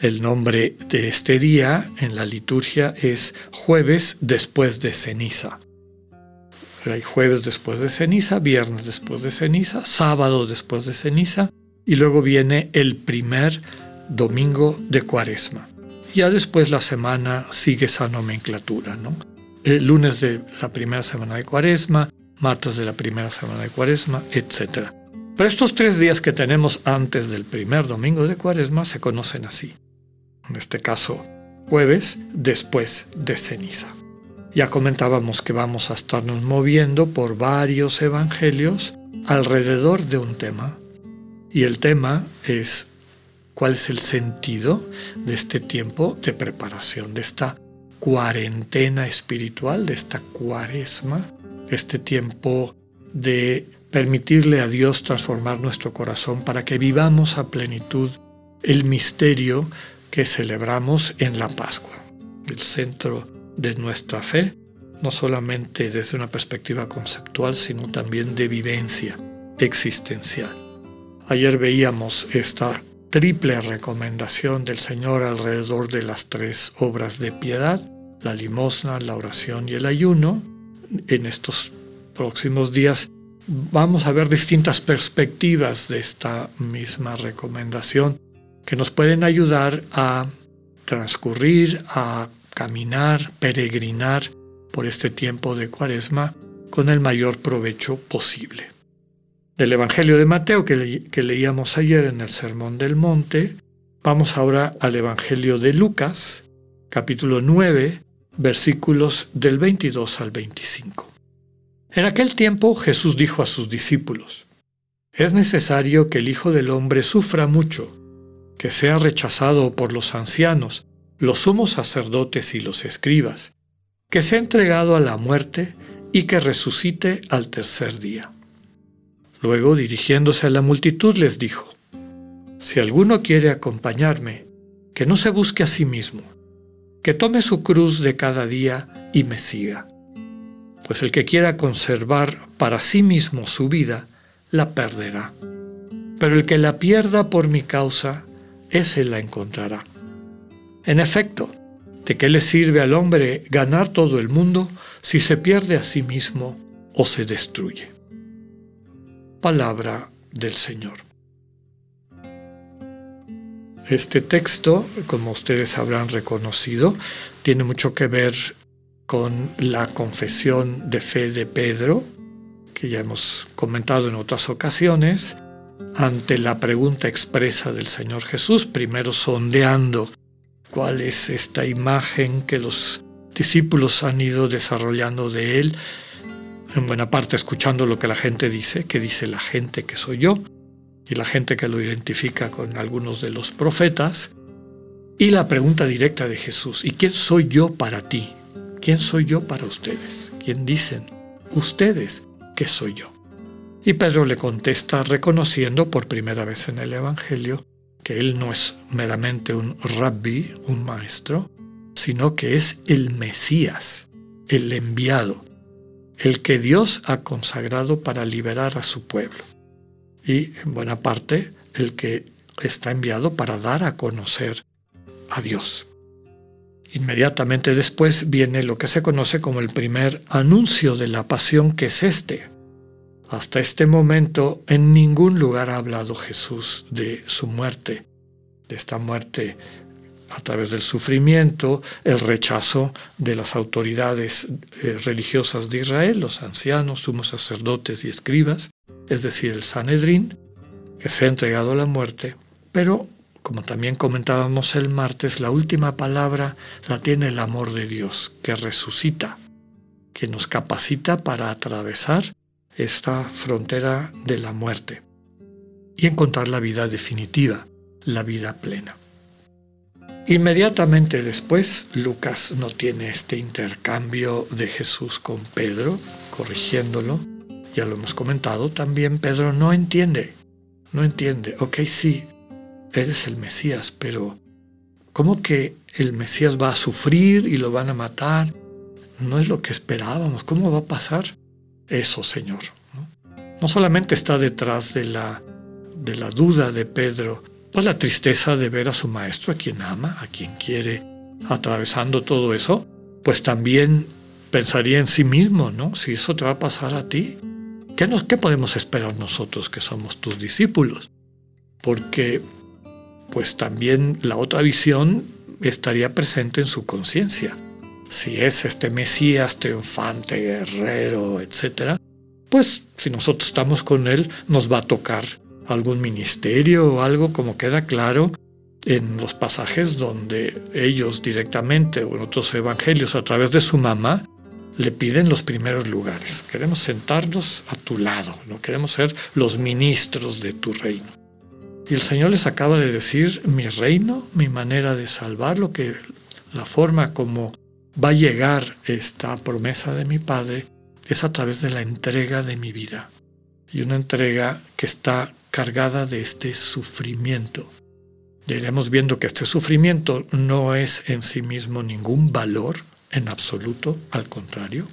el nombre de este día en la liturgia es jueves después de ceniza. Hay jueves después de ceniza, viernes después de ceniza, sábado después de ceniza y luego viene el primer domingo de cuaresma. Ya después la semana sigue esa nomenclatura, ¿no? El lunes de la primera semana de cuaresma, martes de la primera semana de cuaresma, etc. Pero estos tres días que tenemos antes del primer domingo de cuaresma se conocen así en este caso jueves, después de ceniza. Ya comentábamos que vamos a estarnos moviendo por varios evangelios alrededor de un tema. Y el tema es cuál es el sentido de este tiempo de preparación, de esta cuarentena espiritual, de esta cuaresma, este tiempo de permitirle a Dios transformar nuestro corazón para que vivamos a plenitud el misterio que celebramos en la Pascua, el centro de nuestra fe, no solamente desde una perspectiva conceptual, sino también de vivencia existencial. Ayer veíamos esta triple recomendación del Señor alrededor de las tres obras de piedad, la limosna, la oración y el ayuno. En estos próximos días vamos a ver distintas perspectivas de esta misma recomendación que nos pueden ayudar a transcurrir, a caminar, peregrinar por este tiempo de cuaresma con el mayor provecho posible. Del Evangelio de Mateo que, leíamos ayer en el Sermón del Monte, vamos ahora al Evangelio de Lucas, capítulo 9, versículos del 22 al 25. En aquel tiempo Jesús dijo a sus discípulos, Es necesario que el Hijo del Hombre sufra mucho que sea rechazado por los ancianos, los sumos sacerdotes y los escribas, que sea entregado a la muerte y que resucite al tercer día. Luego, dirigiéndose a la multitud, les dijo, Si alguno quiere acompañarme, que no se busque a sí mismo, que tome su cruz de cada día y me siga. Pues el que quiera conservar para sí mismo su vida, la perderá. Pero el que la pierda por mi causa, ese la encontrará. En efecto, ¿de qué le sirve al hombre ganar todo el mundo si se pierde a sí mismo o se destruye? Palabra del Señor. Este texto, como ustedes habrán reconocido, tiene mucho que ver con la confesión de fe de Pedro, que ya hemos comentado en otras ocasiones, ante la pregunta expresa del Señor Jesús, primero sondeando cuál es esta imagen que los discípulos han ido desarrollando de Él, en buena parte escuchando lo que la gente dice, que dice la gente que soy yo, y la gente que lo identifica con algunos de los profetas, y la pregunta directa de Jesús, ¿y quién soy yo para ti? ¿Quién soy yo para ustedes? ¿Quién dicen ustedes que soy yo? Y Pedro le contesta reconociendo por primera vez en el Evangelio que él no es meramente un rabbi, un maestro, sino que es el Mesías, el enviado, el que Dios ha consagrado para liberar a su pueblo. Y en buena parte el que está enviado para dar a conocer a Dios. Inmediatamente después viene lo que se conoce como el primer anuncio de la pasión, que es este, hasta este momento en ningún lugar ha hablado Jesús de su muerte, de esta muerte a través del sufrimiento, el rechazo de las autoridades eh, religiosas de Israel, los ancianos, sumos sacerdotes y escribas, es decir, el Sanedrín, que se ha entregado a la muerte, pero como también comentábamos el martes, la última palabra la tiene el amor de Dios, que resucita, que nos capacita para atravesar esta frontera de la muerte y encontrar la vida definitiva, la vida plena. Inmediatamente después, Lucas no tiene este intercambio de Jesús con Pedro, corrigiéndolo. Ya lo hemos comentado, también Pedro no entiende, no entiende. Ok, sí, eres el Mesías, pero ¿cómo que el Mesías va a sufrir y lo van a matar? No es lo que esperábamos. ¿Cómo va a pasar eso, Señor? No, solamente está detrás de la, de la duda de Pedro, pues la tristeza de ver a su maestro, a quien ama, a quien quiere, atravesando todo eso, pues también pensaría en sí mismo, ¿no? Si eso te va a pasar a ti, ¿qué, nos, qué podemos esperar nosotros que somos tus discípulos? Porque pues también la otra visión estaría presente en su conciencia. Si es este Mesías triunfante, guerrero, etc., pues si nosotros estamos con él, nos va a tocar algún ministerio o algo como queda claro en los pasajes donde ellos directamente o en otros evangelios a través de su mamá le piden los primeros lugares. Queremos sentarnos a tu lado, no queremos ser los ministros de tu reino. Y el Señor les acaba de decir mi reino, mi manera de salvar, lo que la forma como va a llegar esta promesa de mi Padre es a través de la entrega de mi vida. Y una entrega que está cargada de este sufrimiento. iremos viendo que este sufrimiento no es en sí mismo ningún valor en absoluto, al contrario,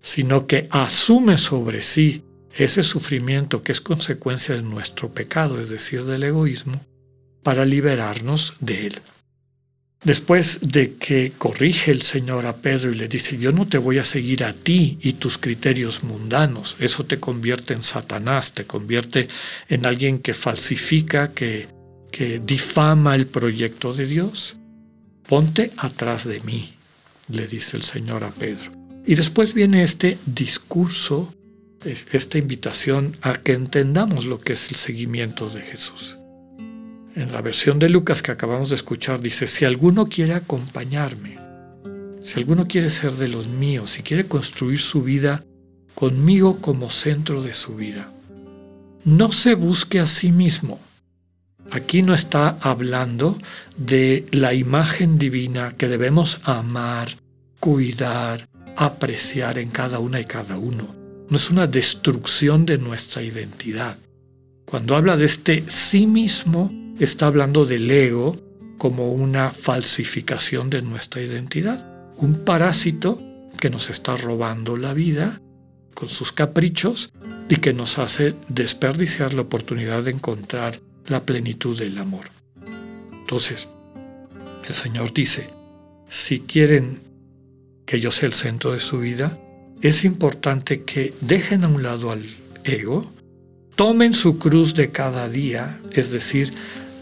sino que asume sobre sí ese sufrimiento que es consecuencia de nuestro pecado, es decir, del egoísmo, para liberarnos de él. Después de que corrige el Señor a Pedro y le dice, yo no te voy a seguir a ti y tus criterios mundanos, eso te convierte en Satanás, te convierte en alguien que falsifica, que, que difama el proyecto de Dios. Ponte atrás de mí, le dice el Señor a Pedro. Y después viene este discurso, esta invitación a que entendamos lo que es el seguimiento de Jesús. En la versión de Lucas que acabamos de escuchar dice, si alguno quiere acompañarme, si alguno quiere ser de los míos, si quiere construir su vida conmigo como centro de su vida, no se busque a sí mismo. Aquí no está hablando de la imagen divina que debemos amar, cuidar, apreciar en cada una y cada uno. No es una destrucción de nuestra identidad. Cuando habla de este sí mismo, está hablando del ego como una falsificación de nuestra identidad, un parásito que nos está robando la vida con sus caprichos y que nos hace desperdiciar la oportunidad de encontrar la plenitud del amor. Entonces, el Señor dice, si quieren que yo sea el centro de su vida, es importante que dejen a un lado al ego, tomen su cruz de cada día, es decir,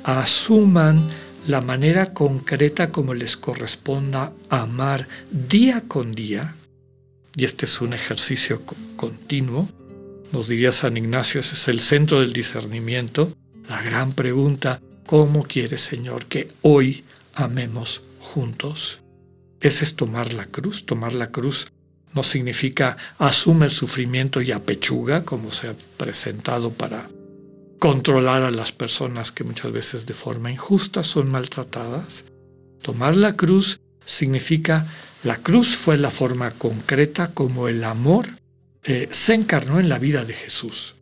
asuman la manera concreta como les corresponda amar día con día, y este es un ejercicio continuo, nos diría San Ignacio, es el centro del discernimiento, la gran pregunta, ¿cómo quiere Señor que hoy amemos juntos? Ese es tomar la cruz, tomar la cruz no significa asume el sufrimiento y apechuga, como se ha presentado para controlar a las personas que muchas veces de forma injusta son maltratadas. Tomar la cruz significa, la cruz fue la forma concreta como el amor eh, se encarnó en la vida de Jesús.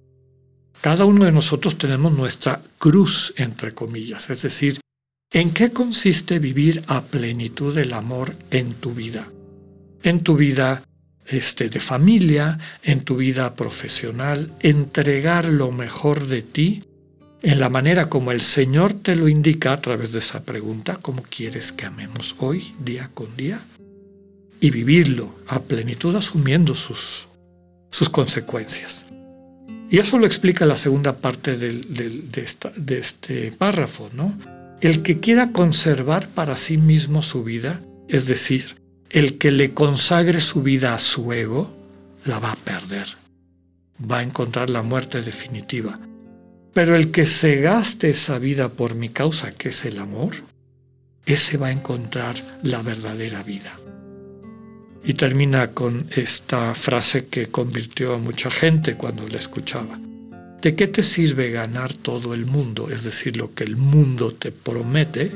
Cada uno de nosotros tenemos nuestra cruz, entre comillas, es decir, ¿en qué consiste vivir a plenitud el amor en tu vida? En tu vida este, de familia, en tu vida profesional, entregar lo mejor de ti en la manera como el Señor te lo indica a través de esa pregunta, ¿cómo quieres que amemos hoy, día con día? Y vivirlo a plenitud asumiendo sus, sus consecuencias. Y eso lo explica la segunda parte de, de este párrafo, ¿no? El que quiera conservar para sí mismo su vida, es decir, el que le consagre su vida a su ego, la va a perder. Va a encontrar la muerte definitiva. Pero el que se gaste esa vida por mi causa, que es el amor, ese va a encontrar la verdadera vida. Y termina con esta frase que convirtió a mucha gente cuando la escuchaba. ¿De qué te sirve ganar todo el mundo, es decir, lo que el mundo te promete,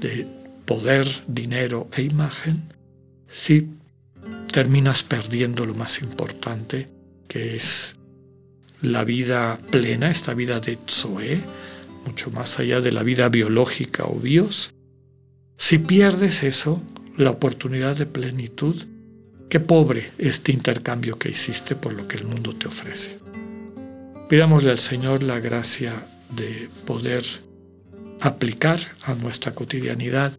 de poder, dinero e imagen, si terminas perdiendo lo más importante, que es la vida plena, esta vida de Zoe, mucho más allá de la vida biológica o bios. Si pierdes eso, la oportunidad de plenitud, qué pobre este intercambio que hiciste por lo que el mundo te ofrece. Pidámosle al Señor la gracia de poder aplicar a nuestra cotidianidad